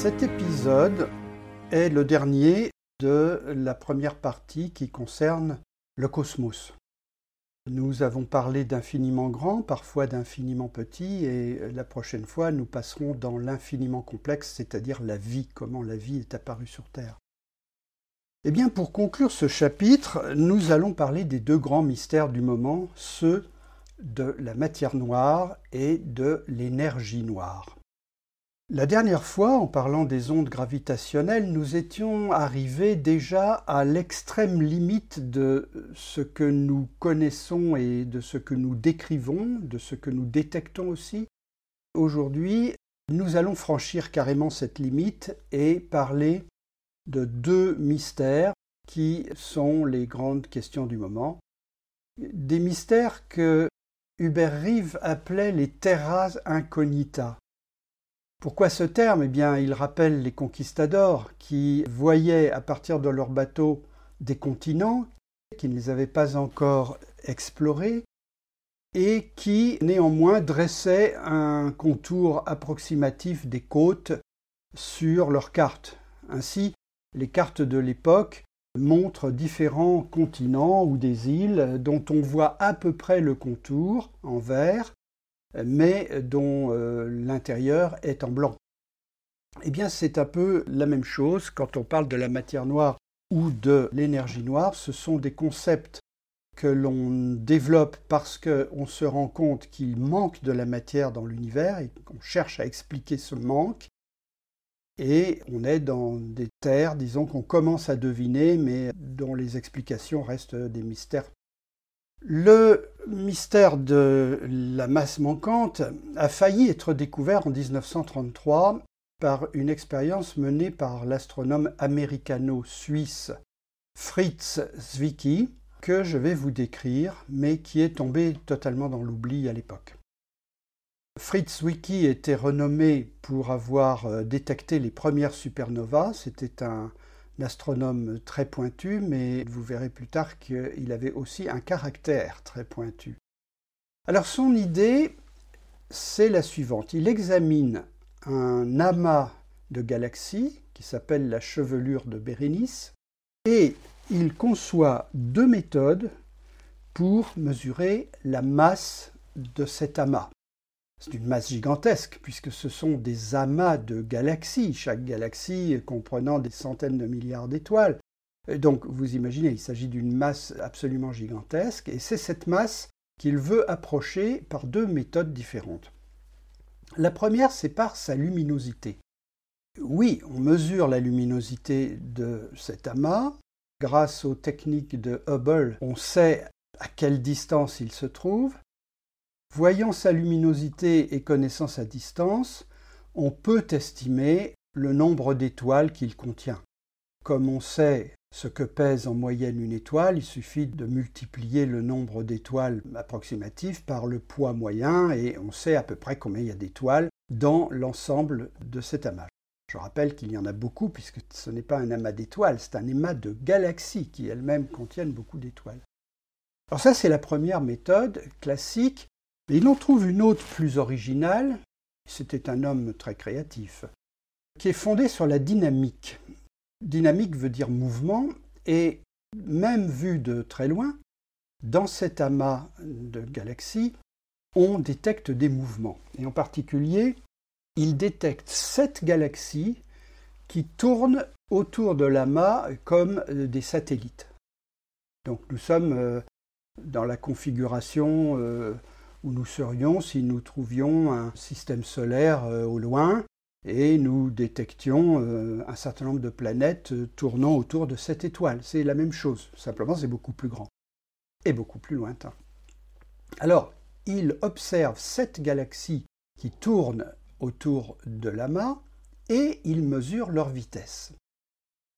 Cet épisode est le dernier de la première partie qui concerne le cosmos. Nous avons parlé d'infiniment grand, parfois d'infiniment petit, et la prochaine fois nous passerons dans l'infiniment complexe, c'est-à-dire la vie, comment la vie est apparue sur Terre. Eh bien, pour conclure ce chapitre, nous allons parler des deux grands mystères du moment, ceux de la matière noire et de l'énergie noire. La dernière fois, en parlant des ondes gravitationnelles, nous étions arrivés déjà à l'extrême limite de ce que nous connaissons et de ce que nous décrivons, de ce que nous détectons aussi. Aujourd'hui, nous allons franchir carrément cette limite et parler de deux mystères qui sont les grandes questions du moment. Des mystères que Hubert Reeve appelait les terras incognita. Pourquoi ce terme? Eh bien, il rappelle les conquistadors qui voyaient à partir de leurs bateaux des continents qu'ils ne les avaient pas encore explorés et qui néanmoins dressaient un contour approximatif des côtes sur leurs cartes. Ainsi, les cartes de l'époque montrent différents continents ou des îles dont on voit à peu près le contour en vert mais dont euh, l'intérieur est en blanc. Eh bien, c'est un peu la même chose quand on parle de la matière noire ou de l'énergie noire. Ce sont des concepts que l'on développe parce qu'on se rend compte qu'il manque de la matière dans l'univers et qu'on cherche à expliquer ce manque. Et on est dans des terres, disons, qu'on commence à deviner, mais dont les explications restent des mystères le mystère de la masse manquante a failli être découvert en 1933 par une expérience menée par l'astronome américano-suisse Fritz Zwicky, que je vais vous décrire, mais qui est tombé totalement dans l'oubli à l'époque. Fritz Zwicky était renommé pour avoir euh, détecté les premières supernovas. C'était un, astronome très pointu, mais vous verrez plus tard qu'il avait aussi un caractère très pointu. Alors son idée, c'est la suivante. Il examine un amas de galaxies qui s'appelle la chevelure de Bérénice et il conçoit deux méthodes pour mesurer la masse de cet amas. C'est une masse gigantesque, puisque ce sont des amas de galaxies, chaque galaxie comprenant des centaines de milliards d'étoiles. Donc vous imaginez, il s'agit d'une masse absolument gigantesque, et c'est cette masse qu'il veut approcher par deux méthodes différentes. La première, c'est par sa luminosité. Oui, on mesure la luminosité de cet amas. Grâce aux techniques de Hubble, on sait à quelle distance il se trouve. Voyant sa luminosité et connaissant sa distance, on peut estimer le nombre d'étoiles qu'il contient. Comme on sait ce que pèse en moyenne une étoile, il suffit de multiplier le nombre d'étoiles approximatif par le poids moyen et on sait à peu près combien il y a d'étoiles dans l'ensemble de cet amas. Je rappelle qu'il y en a beaucoup puisque ce n'est pas un amas d'étoiles, c'est un amas de galaxies qui elles-mêmes contiennent beaucoup d'étoiles. Alors ça c'est la première méthode classique mais il en trouve une autre plus originale, c'était un homme très créatif, qui est fondée sur la dynamique. Dynamique veut dire mouvement, et même vu de très loin, dans cet amas de galaxies, on détecte des mouvements. Et en particulier, il détecte sept galaxies qui tournent autour de l'amas comme des satellites. Donc nous sommes euh, dans la configuration euh, où nous serions si nous trouvions un système solaire euh, au loin et nous détections euh, un certain nombre de planètes euh, tournant autour de cette étoile. C'est la même chose, simplement c'est beaucoup plus grand et beaucoup plus lointain. Alors, il observe cette galaxie qui tourne autour de l'amas et il mesure leur vitesse.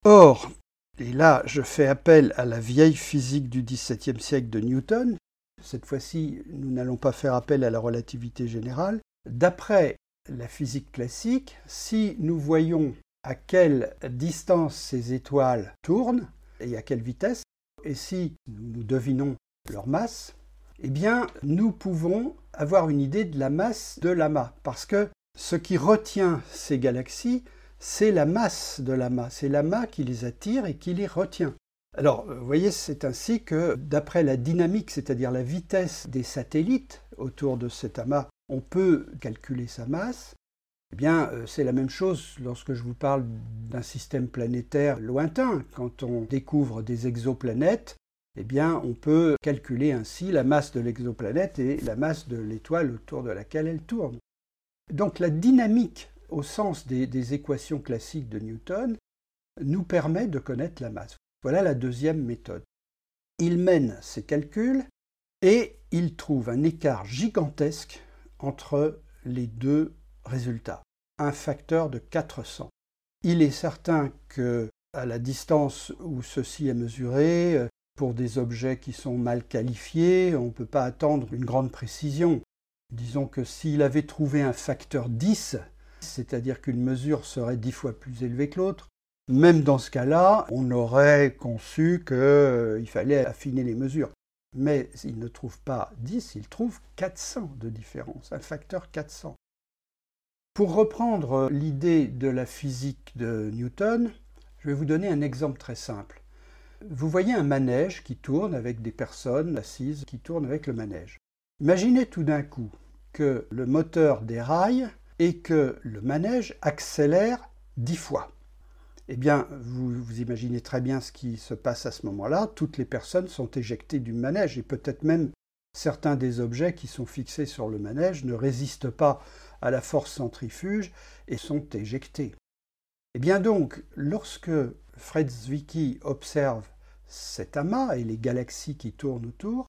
Or, et là je fais appel à la vieille physique du XVIIe siècle de Newton, cette fois-ci, nous n'allons pas faire appel à la relativité générale. D'après la physique classique, si nous voyons à quelle distance ces étoiles tournent et à quelle vitesse, et si nous devinons leur masse, eh bien, nous pouvons avoir une idée de la masse de l'amas, parce que ce qui retient ces galaxies, c'est la masse de l'amas, c'est l'amas qui les attire et qui les retient. Alors, vous voyez, c'est ainsi que, d'après la dynamique, c'est-à-dire la vitesse des satellites autour de cet amas, on peut calculer sa masse. Eh bien, euh, c'est la même chose lorsque je vous parle d'un système planétaire lointain. Quand on découvre des exoplanètes, eh bien, on peut calculer ainsi la masse de l'exoplanète et la masse de l'étoile autour de laquelle elle tourne. Donc, la dynamique, au sens des, des équations classiques de Newton, nous permet de connaître la masse. Voilà la deuxième méthode. Il mène ses calculs et il trouve un écart gigantesque entre les deux résultats, un facteur de 400. Il est certain que à la distance où ceci est mesuré, euh, pour des objets qui sont mal qualifiés, on ne peut pas attendre une grande précision. Disons que s'il avait trouvé un facteur 10, c'est-à-dire qu'une mesure serait dix fois plus élevée que l'autre, même dans ce cas-là, on aurait conçu qu'il fallait affiner les mesures. Mais il ne trouve pas 10, il trouve 400 de différence, un facteur 400. Pour reprendre l'idée de la physique de Newton, je vais vous donner un exemple très simple. Vous voyez un manège qui tourne avec des personnes assises qui tournent avec le manège. Imaginez tout d'un coup que le moteur déraille et que le manège accélère dix fois eh bien, vous, imaginez très bien ce qui se passe à ce moment-là. Toutes les personnes sont éjectées du manège et peut-être même certains des objets qui sont fixés sur le manège ne résistent pas à la force centrifuge et sont éjectés. Eh bien donc, lorsque Fred Zwicky observe cet amas et les galaxies qui tournent autour,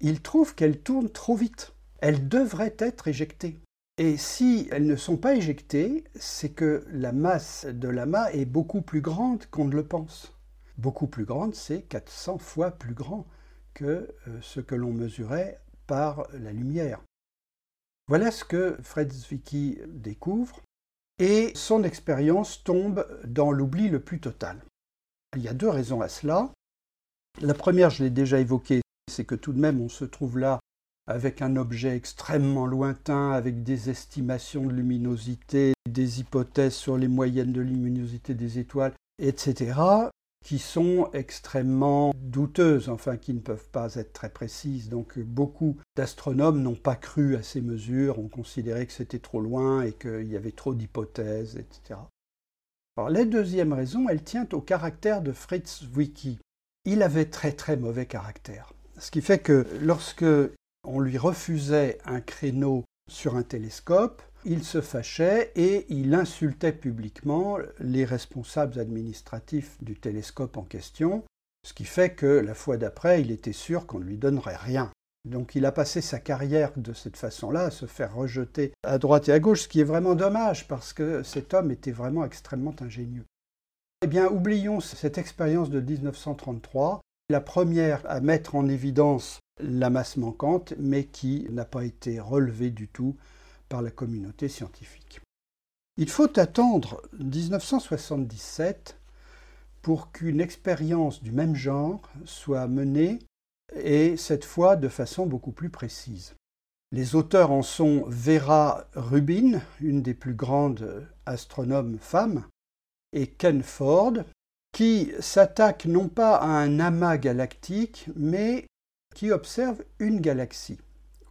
il trouve qu'elles tournent trop vite. Elles devraient être éjectées. Et si elles ne sont pas éjectées, c'est que la masse de l'amas est beaucoup plus grande qu'on ne le pense. Beaucoup plus grande, c'est 400 fois plus grand que euh, ce que l'on mesurait par la lumière. Voilà ce que Fred Zwicky découvre, et son expérience tombe dans l'oubli le plus total. Il y a deux raisons à cela. La première, je l'ai déjà évoquée, c'est que tout de même on se trouve là avec un objet extrêmement lointain, avec des estimations de luminosité, des hypothèses sur les moyennes de luminosité des étoiles, etc., qui sont extrêmement douteuses, enfin qui ne peuvent pas être très précises. Donc beaucoup d'astronomes n'ont pas cru à ces mesures, ont considéré que c'était trop loin et qu'il y avait trop d'hypothèses, etc. Alors la deuxième raison, elle tient au caractère de Fritz Zwicky. Il avait très très mauvais caractère. Ce qui fait que lorsque on lui refusait un créneau sur un télescope, il se fâchait et il insultait publiquement les responsables administratifs du télescope en question, ce qui fait que la fois d'après, il était sûr qu'on ne lui donnerait rien. Donc il a passé sa carrière de cette façon-là, à se faire rejeter à droite et à gauche, ce qui est vraiment dommage parce que cet homme était vraiment extrêmement ingénieux. Eh bien, oublions cette expérience de 1933, la première à mettre en évidence la masse manquante, mais qui n'a pas été relevée du tout par la communauté scientifique. Il faut attendre 1977 pour qu'une expérience du même genre soit menée, et cette fois de façon beaucoup plus précise. Les auteurs en sont Vera Rubin, une des plus grandes astronomes femmes, et Ken Ford, qui s'attaquent non pas à un amas galactique, mais qui observent une galaxie,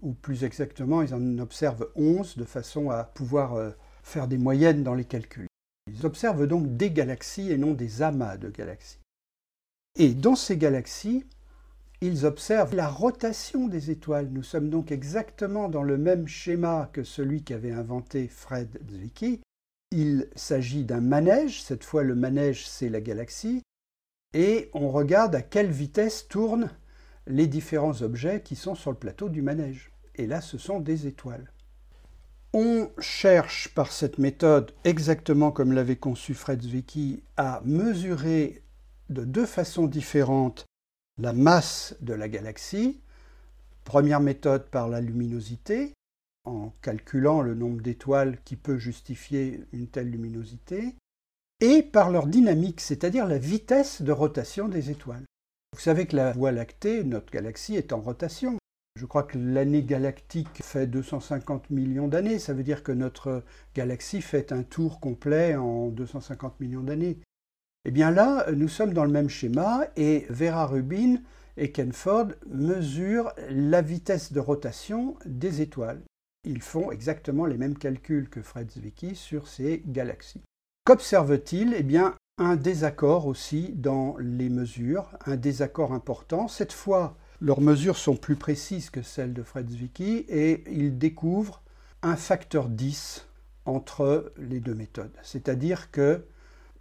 ou plus exactement, ils en observent 11 de façon à pouvoir euh, faire des moyennes dans les calculs. Ils observent donc des galaxies et non des amas de galaxies. Et dans ces galaxies, ils observent la rotation des étoiles. Nous sommes donc exactement dans le même schéma que celui qu'avait inventé Fred Zwicky. Il s'agit d'un manège, cette fois le manège c'est la galaxie, et on regarde à quelle vitesse tourne les différents objets qui sont sur le plateau du manège. Et là, ce sont des étoiles. On cherche par cette méthode, exactement comme l'avait conçu Fred Zwicky, à mesurer de deux façons différentes la masse de la galaxie. Première méthode par la luminosité, en calculant le nombre d'étoiles qui peut justifier une telle luminosité, et par leur dynamique, c'est-à-dire la vitesse de rotation des étoiles. Vous savez que la Voie lactée, notre galaxie, est en rotation. Je crois que l'année galactique fait 250 millions d'années. Ça veut dire que notre galaxie fait un tour complet en 250 millions d'années. Eh bien là, nous sommes dans le même schéma et Vera Rubin et Ken Ford mesurent la vitesse de rotation des étoiles. Ils font exactement les mêmes calculs que Fred Zwicky sur ces galaxies. Qu'observe-t-il Eh bien, un désaccord aussi dans les mesures, un désaccord important. Cette fois, leurs mesures sont plus précises que celles de Fred Zwicky et ils découvrent un facteur 10 entre les deux méthodes. C'est-à-dire que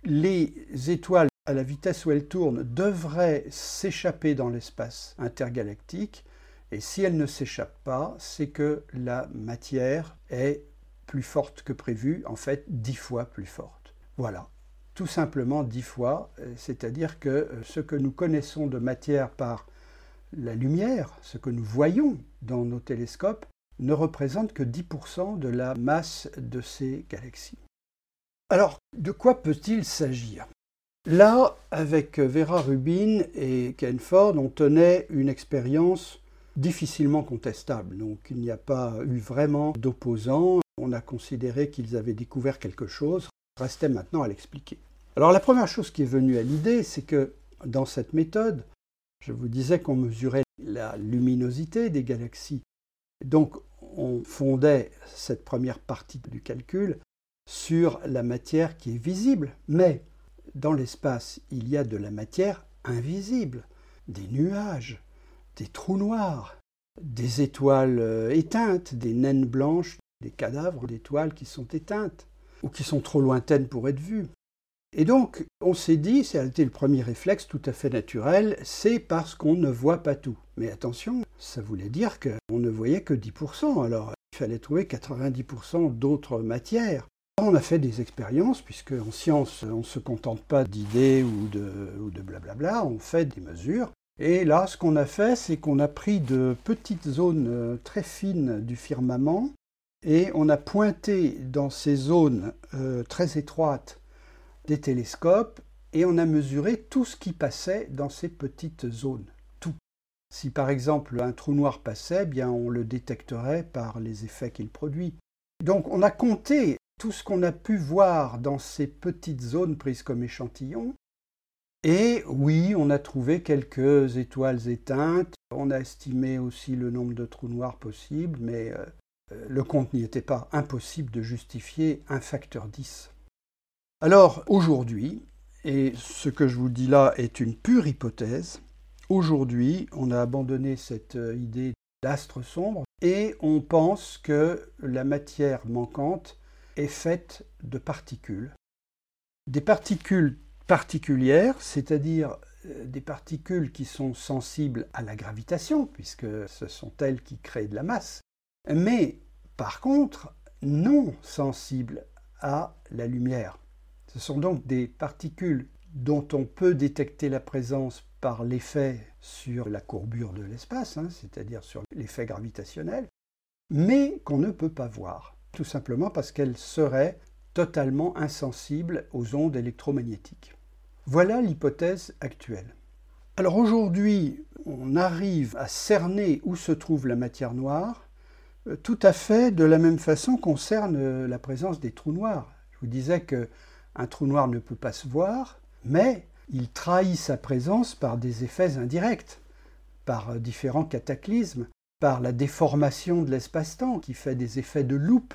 les étoiles à la vitesse où elles tournent devraient s'échapper dans l'espace intergalactique et si elles ne s'échappent pas, c'est que la matière est plus forte que prévu, en fait dix fois plus forte. Voilà, tout simplement dix fois, c'est-à-dire que euh, ce que nous connaissons de matière par la lumière, ce que nous voyons dans nos télescopes, ne représente que 10% de la masse de ces galaxies. Alors, de quoi peut-il s'agir? Là, avec Vera Rubin et Ken Ford, on tenait une expérience difficilement contestable. Donc, il n'y a pas eu vraiment d'opposants. On a considéré qu'ils avaient découvert quelque chose. Restait maintenant à l'expliquer. Alors, la première chose qui est venue à l'idée, c'est que dans cette méthode, je vous disais qu'on mesurait la luminosité des galaxies. Donc on fondait cette première partie du calcul sur la matière qui est visible. Mais dans l'espace, il y a de la matière invisible, des nuages, des trous noirs, des étoiles euh, éteintes, des naines blanches, des cadavres d'étoiles qui sont éteintes ou qui sont trop lointaines pour être vues. Et donc, on s'est dit, ça a été le premier réflexe tout à fait naturel, c'est parce qu'on ne voit pas tout. Mais attention, ça voulait dire qu'on ne voyait que 10%, alors il fallait trouver 90% d'autres matières. On a fait des expériences, puisque en science, on ne se contente pas d'idées ou de, ou de blablabla, on fait des mesures. Et là, ce qu'on a fait, c'est qu'on a pris de petites zones euh, très fines du firmament et on a pointé dans ces zones euh, très étroites des télescopes et on a mesuré tout ce qui passait dans ces petites zones. Tout. Si par exemple un trou noir passait, bien on le détecterait par les effets qu'il produit. Donc on a compté tout ce qu'on a pu voir dans ces petites zones prises comme échantillons. Et oui, on a trouvé quelques étoiles éteintes. On a estimé aussi le nombre de trous noirs possibles, mais euh, le compte n'y était pas impossible de justifier un facteur 10. Alors aujourd'hui, et ce que je vous dis là est une pure hypothèse, aujourd'hui on a abandonné cette euh, idée d'astre sombre et on pense que la matière manquante est faite de particules. Des particules particulières, c'est-à-dire euh, des particules qui sont sensibles à la gravitation, puisque ce sont elles qui créent de la masse, mais par contre non sensibles à la lumière. Ce sont donc des particules dont on peut détecter la présence par l'effet sur la courbure de l'espace, hein, c'est-à-dire sur l'effet gravitationnel, mais qu'on ne peut pas voir, tout simplement parce qu'elles seraient totalement insensibles aux ondes électromagnétiques. Voilà l'hypothèse actuelle. Alors aujourd'hui, on arrive à cerner où se trouve la matière noire, tout à fait de la même façon qu'on cerne la présence des trous noirs. Je vous disais que un trou noir ne peut pas se voir, mais il trahit sa présence par des effets indirects, par différents cataclysmes, par la déformation de l'espace-temps qui fait des effets de loupe.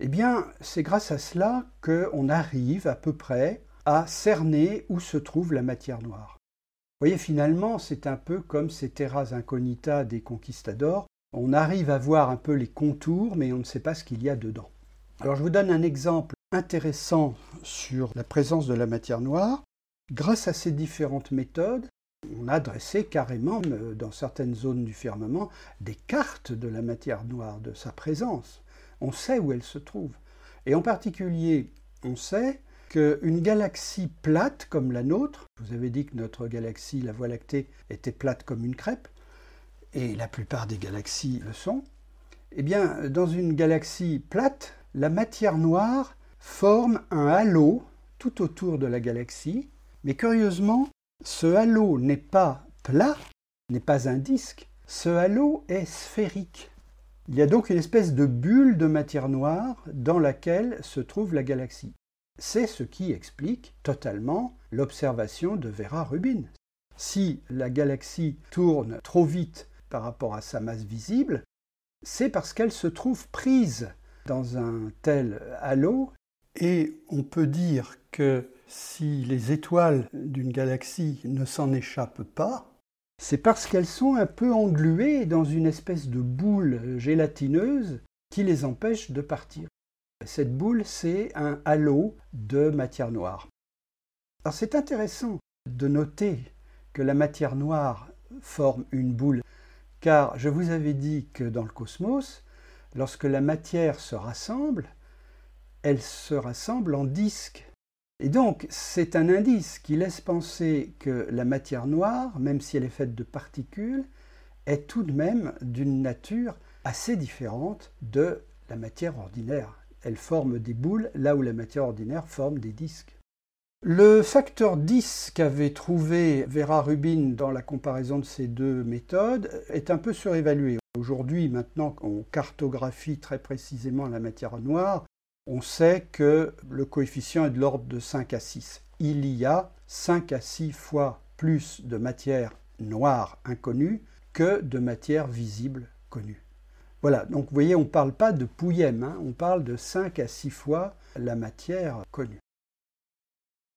Eh bien, c'est grâce à cela qu'on arrive à peu près à cerner où se trouve la matière noire. Vous voyez, finalement, c'est un peu comme ces terras incognita des conquistadors. On arrive à voir un peu les contours, mais on ne sait pas ce qu'il y a dedans. Alors, je vous donne un exemple intéressant sur la présence de la matière noire. Grâce à ces différentes méthodes, on a dressé carrément, euh, dans certaines zones du firmament, des cartes de la matière noire, de sa présence. On sait où elle se trouve. Et en particulier, on sait qu'une galaxie plate comme la nôtre, vous avez dit que notre galaxie, la Voie lactée, était plate comme une crêpe, et la plupart des galaxies le sont, eh bien, dans une galaxie plate, la matière noire forme un halo tout autour de la galaxie, mais curieusement, ce halo n'est pas plat, n'est pas un disque, Ce halo est sphérique. Il y a donc une espèce de bulle de matière noire dans laquelle se trouve la galaxie. C'est ce qui explique totalement l'observation de Vera Rubin. Si la galaxie tourne trop vite par rapport à sa masse visible, c'est parce qu'elle se trouve prise dans un tel halo. Et on peut dire que si les étoiles d'une galaxie ne s'en échappent pas, c'est parce qu'elles sont un peu engluées dans une espèce de boule gélatineuse qui les empêche de partir. Cette boule, c'est un halo de matière noire. Alors c'est intéressant de noter que la matière noire forme une boule, car je vous avais dit que dans le cosmos, lorsque la matière se rassemble, elle se rassemble en disques. Et donc, c'est un indice qui laisse penser que la matière noire, même si elle est faite de particules, est tout de même d'une nature assez différente de la matière ordinaire. Elle forme des boules là où la matière ordinaire forme des disques. Le facteur 10 qu'avait trouvé Vera Rubin dans la comparaison de ces deux méthodes est un peu surévalué. Aujourd'hui, maintenant qu'on cartographie très précisément la matière noire, on sait que le coefficient est de l'ordre de 5 à 6. Il y a 5 à 6 fois plus de matière noire inconnue que de matière visible connue. Voilà, donc vous voyez, on ne parle pas de pouillème, hein, on parle de 5 à 6 fois la matière connue.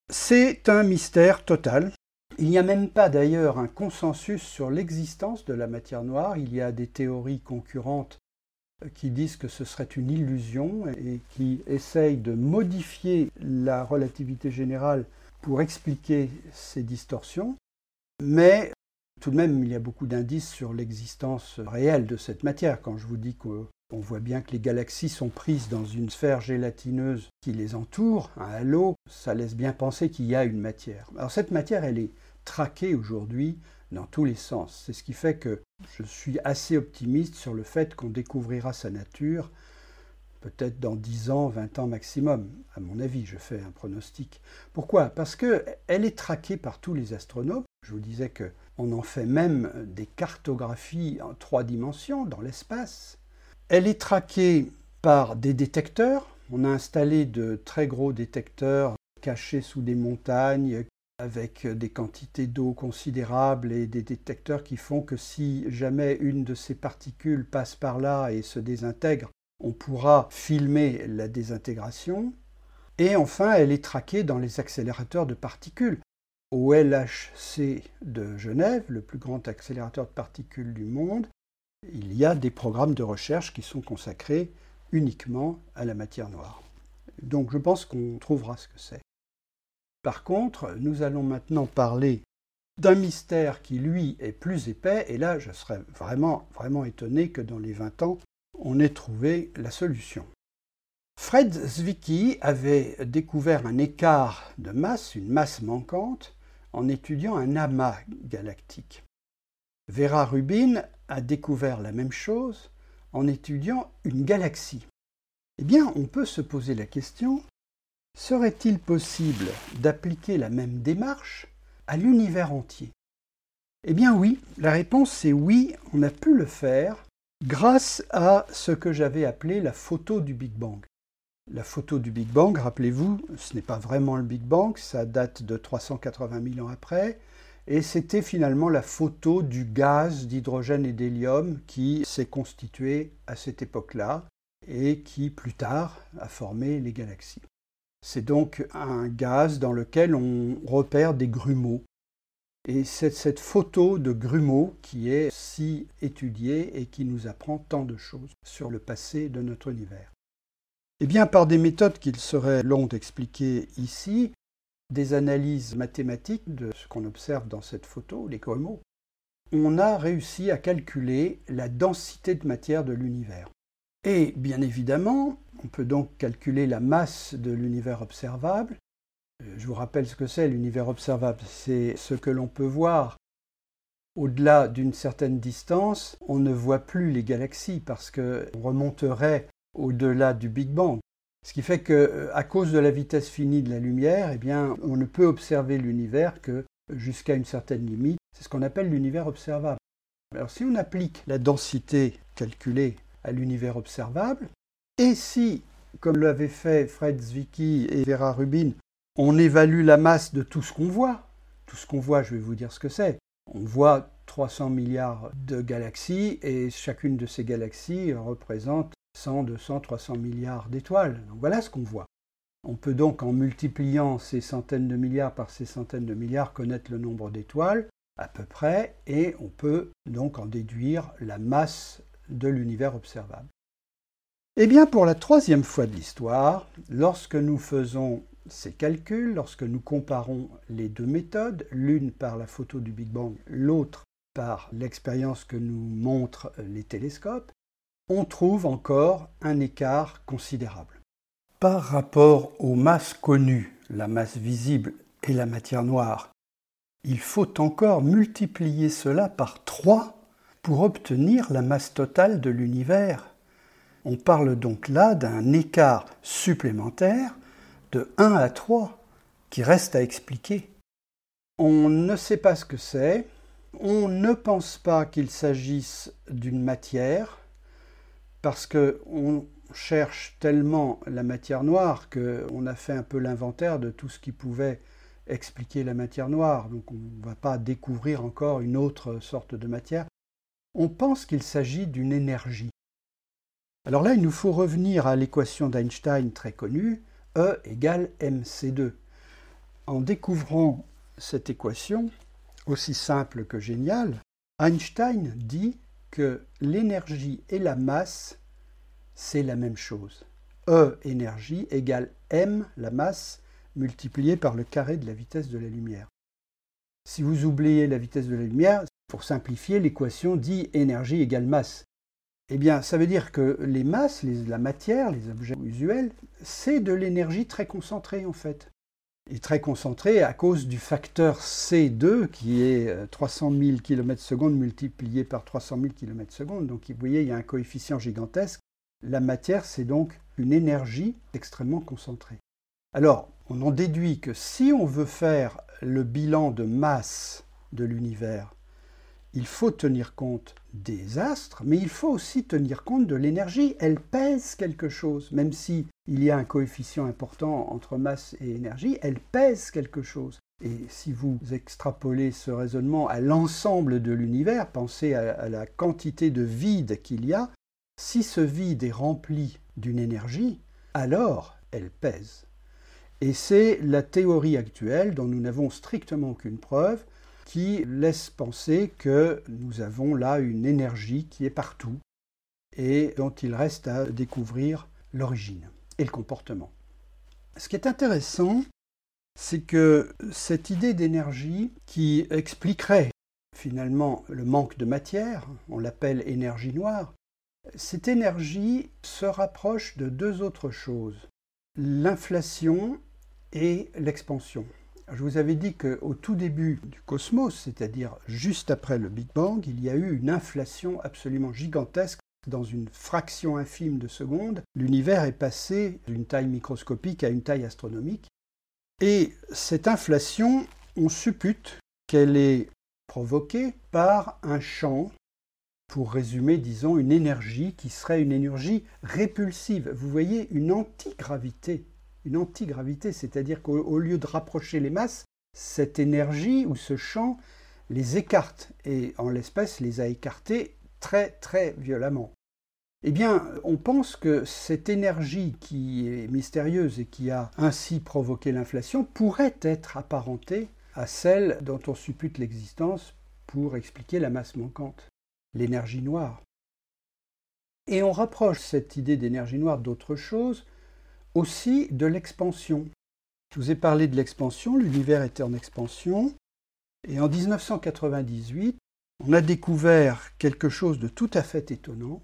C'est un mystère total. Il n'y a même pas d'ailleurs un consensus sur l'existence de la matière noire. Il y a des théories concurrentes qui disent que ce serait une illusion et qui essayent de modifier la relativité générale pour expliquer ces distorsions. Mais tout de même, il y a beaucoup d'indices sur l'existence réelle de cette matière. Quand je vous dis qu'on voit bien que les galaxies sont prises dans une sphère gélatineuse qui les entoure, un halo, ça laisse bien penser qu'il y a une matière. Alors cette matière, elle est traquée aujourd'hui dans tous les sens. C'est ce qui fait que je suis assez optimiste sur le fait qu'on découvrira sa nature peut-être dans 10 ans, 20 ans maximum, à mon avis, je fais un pronostic. Pourquoi? Parce qu'elle est traquée par tous les astronomes. Je vous disais qu'on en fait même des cartographies en trois dimensions dans l'espace. Elle est traquée par des détecteurs. On a installé de très gros détecteurs cachés sous des montagnes avec des quantités d'eau considérables et des détecteurs qui font que si jamais une de ces particules passe par là et se désintègre, on pourra filmer la désintégration. Et enfin, elle est traquée dans les accélérateurs de particules. Au LHC de Genève, le plus grand accélérateur de particules du monde, il y a des programmes de recherche qui sont consacrés uniquement à la matière noire. Donc je pense qu'on trouvera ce que c'est. Par contre, nous allons maintenant parler d'un mystère qui, lui, est plus épais, et là, je serais vraiment, vraiment étonné que dans les 20 ans, on ait trouvé la solution. Fred Zwicky avait découvert un écart de masse, une masse manquante, en étudiant un amas galactique. Vera Rubin a découvert la même chose en étudiant une galaxie. Eh bien, on peut se poser la question, serait-il possible d'appliquer la même démarche à l'univers entier? Eh bien oui, la réponse est oui, on a pu le faire grâce à ce que j'avais appelé la photo du Big Bang. La photo du Big Bang, rappelez-vous, ce n'est pas vraiment le Big Bang, ça date de 380 000 ans après, et c'était finalement la photo du gaz d'hydrogène et d'hélium qui s'est constitué à cette époque-là et qui plus tard a formé les galaxies. C'est donc un gaz dans lequel on repère des grumeaux, et c'est cette photo de Grumeau qui est si étudiée et qui nous apprend tant de choses sur le passé de notre univers. Eh bien, par des méthodes qu'il serait long d'expliquer ici, des analyses mathématiques de ce qu'on observe dans cette photo, les grumeaux, on a réussi à calculer la densité de matière de l'univers. Et bien évidemment, on peut donc calculer la masse de l'univers observable, euh, je vous rappelle ce que c'est l'univers observable. C'est ce que l'on peut voir au-delà d'une certaine distance. On ne voit plus les galaxies parce qu'on remonterait au-delà du Big Bang. Ce qui fait que, euh, à cause de la vitesse finie de la lumière, eh on ne peut observer l'univers que jusqu'à une certaine limite. C'est ce qu'on appelle l'univers observable. Alors si on applique la densité calculée à l'univers observable, et si, comme l'avaient fait Fred Zwicky et Vera Rubin, on évalue la masse de tout ce qu'on voit, tout ce qu'on voit, je vais vous dire ce que c'est. On voit 300 milliards de galaxies et chacune de ces galaxies représente 100, 200, 300 milliards d'étoiles. Voilà ce qu'on voit. On peut donc, en multipliant ces centaines de milliards par ces centaines de milliards, connaître le nombre d'étoiles à peu près, et on peut donc en déduire la masse de l'univers observable. Eh bien, pour la troisième fois de l'histoire, lorsque nous faisons ces calculs, lorsque nous comparons les deux méthodes, l'une par la photo du Big Bang, l'autre par l'expérience que nous montrent les télescopes, on trouve encore un écart considérable. Par rapport aux masses connues, la masse visible et la matière noire, il faut encore multiplier cela par 3 pour obtenir la masse totale de l'univers. On parle donc là d'un écart supplémentaire de 1 à 3 qui reste à expliquer. On ne sait pas ce que c'est, on ne pense pas qu'il s'agisse d'une matière, parce qu'on cherche tellement la matière noire qu'on a fait un peu l'inventaire de tout ce qui pouvait expliquer la matière noire, donc on ne va pas découvrir encore une autre sorte de matière. On pense qu'il s'agit d'une énergie. Alors là, il nous faut revenir à l'équation d'Einstein très connue, E égale mc2. En découvrant cette équation, aussi simple que géniale, Einstein dit que l'énergie et la masse, c'est la même chose. E énergie égale m, la masse, multiplié par le carré de la vitesse de la lumière. Si vous oubliez la vitesse de la lumière, pour simplifier, l'équation dit énergie égale masse. Eh bien, ça veut dire que les masses, la matière, les objets usuels, c'est de l'énergie très concentrée en fait. Et très concentrée à cause du facteur C2 qui est 300 000 km/s multiplié par 300 000 km/s. Donc vous voyez, il y a un coefficient gigantesque. La matière, c'est donc une énergie extrêmement concentrée. Alors, on en déduit que si on veut faire le bilan de masse de l'univers, il faut tenir compte des astres, mais il faut aussi tenir compte de l'énergie. Elle pèse quelque chose, même si il y a un coefficient important entre masse et énergie, elle pèse quelque chose. Et si vous extrapolez ce raisonnement à l'ensemble de l'univers, pensez à, la quantité de vide qu'il y a, si ce vide est rempli d'une énergie, alors elle pèse. Et c'est la théorie actuelle, dont nous n'avons strictement aucune preuve, qui laisse penser que nous avons là une énergie qui est partout et dont il reste à découvrir l'origine et le comportement. Ce qui est intéressant, c'est que cette idée d'énergie qui expliquerait finalement le manque de matière, on l'appelle énergie noire, cette énergie se rapproche de deux autres choses, l'inflation et l'expansion. Je vous avais dit qu'au tout début du cosmos, c'est-à-dire juste après le Big Bang, il y a eu une inflation absolument gigantesque. Dans une fraction infime de seconde, l'univers est passé d'une taille microscopique à une taille astronomique. Et cette inflation, on suppute qu'elle est provoquée par un champ, pour résumer, disons, une énergie qui serait une énergie répulsive. Vous voyez, une antigravité une antigravité, c'est-à-dire qu'au lieu de rapprocher les masses, cette énergie ou ce champ les écarte, et en l'espèce les a écartés très très violemment. Eh bien, on pense que cette énergie qui est mystérieuse et qui a ainsi provoqué l'inflation pourrait être apparentée à celle dont on suppute l'existence pour expliquer la masse manquante, l'énergie noire. Et on rapproche cette idée d'énergie noire d'autre chose, aussi de l'expansion. Je vous ai parlé de l'expansion, l'univers était en expansion, et en 1998, on a découvert quelque chose de tout à fait étonnant.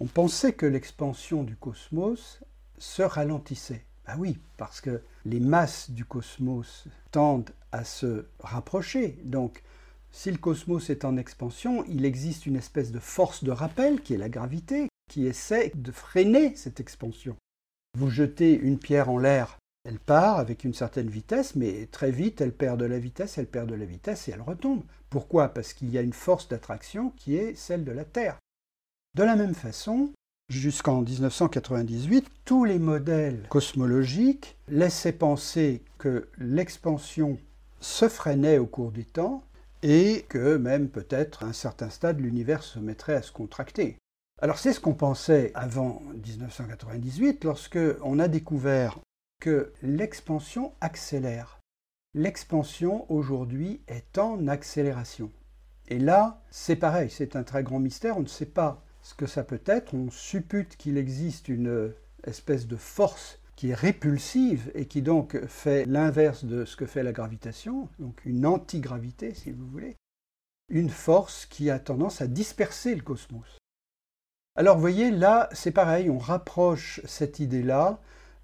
On pensait que l'expansion du cosmos se ralentissait. Ben oui, parce que les masses du cosmos tendent à se rapprocher. Donc, si le cosmos est en expansion, il existe une espèce de force de rappel qui est la gravité, qui essaie de freiner cette expansion. Vous jetez une pierre en l'air Elle part avec une certaine vitesse, mais très vite, elle perd de la vitesse, elle perd de la vitesse et elle retombe. Pourquoi? Parce qu'il y a une force d'attraction qui est celle de la Terre. De la même façon, jusqu'en 1998, tous les modèles cosmologiques laissaient penser que l'expansion se freinait au cours du temps et que même peut-être à un certain stade l'univers se mettrait à se contracter. Alors c'est ce qu'on pensait avant 1998 lorsque on a découvert que l'expansion accélère. L'expansion aujourd'hui est en accélération. Et là, c'est pareil, c'est un très grand mystère, on ne sait pas ce que ça peut être, on suppute qu'il existe une espèce de force qui est répulsive et qui donc fait l'inverse de ce que fait la gravitation, donc une antigravité si vous voulez, une force qui a tendance à disperser le cosmos. Alors vous voyez, là c'est pareil, on rapproche cette idée-là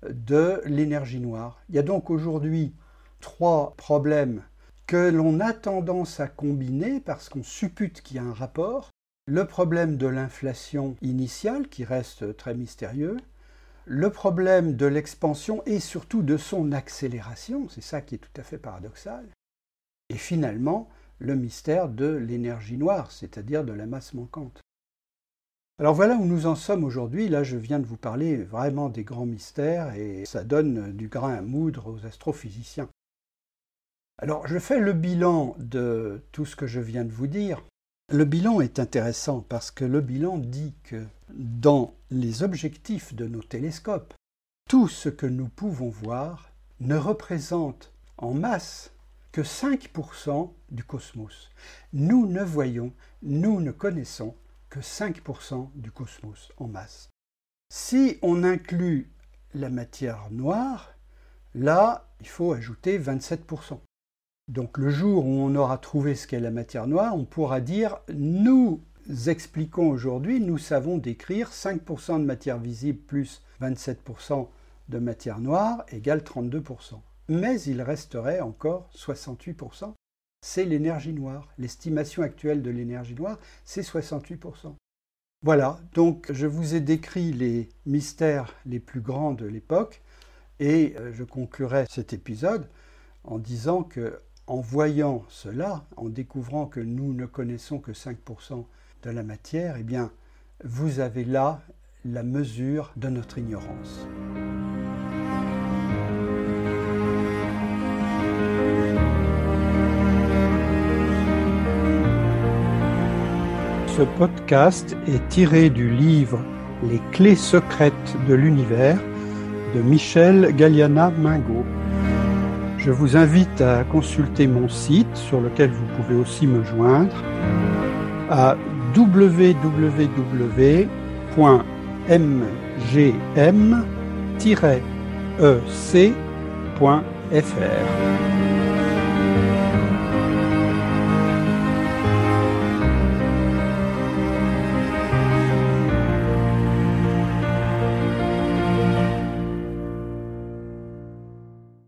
de l'énergie noire. Il y a donc aujourd'hui trois problèmes que l'on a tendance à combiner parce qu'on suppute qu'il y a un rapport. Le problème de l'inflation initiale qui reste très mystérieux, le problème de l'expansion et surtout de son accélération, c'est ça qui est tout à fait paradoxal, et finalement le mystère de l'énergie noire, c'est-à-dire de la masse manquante. Alors voilà où nous en sommes aujourd'hui. Là, je viens de vous parler vraiment des grands mystères et ça donne du grain à moudre aux astrophysiciens. Alors, je fais le bilan de tout ce que je viens de vous dire. Le bilan est intéressant parce que le bilan dit que dans les objectifs de nos télescopes, tout ce que nous pouvons voir ne représente en masse que 5% du cosmos. Nous ne voyons, nous ne connaissons que 5% du cosmos en masse. Si on inclut la matière noire, là, il faut ajouter 27%. Donc le jour où on aura trouvé ce qu'est la matière noire, on pourra dire nous expliquons aujourd'hui, nous savons décrire 5% de matière visible plus 27% de matière noire égale 32%. Mais il resterait encore 68%. C'est l'énergie noire. L'estimation actuelle de l'énergie noire, c'est 68%. Voilà, donc je vous ai décrit les mystères les plus grands de l'époque et euh, je conclurai cet épisode en disant que en voyant cela, en découvrant que nous ne connaissons que 5% de la matière, eh bien, vous avez là la mesure de notre ignorance. Ce podcast est tiré du livre Les clés secrètes de l'univers de Michel Galliana Mingo. Je vous invite à consulter mon site sur lequel vous pouvez aussi me joindre à www.mgm-ec.fr.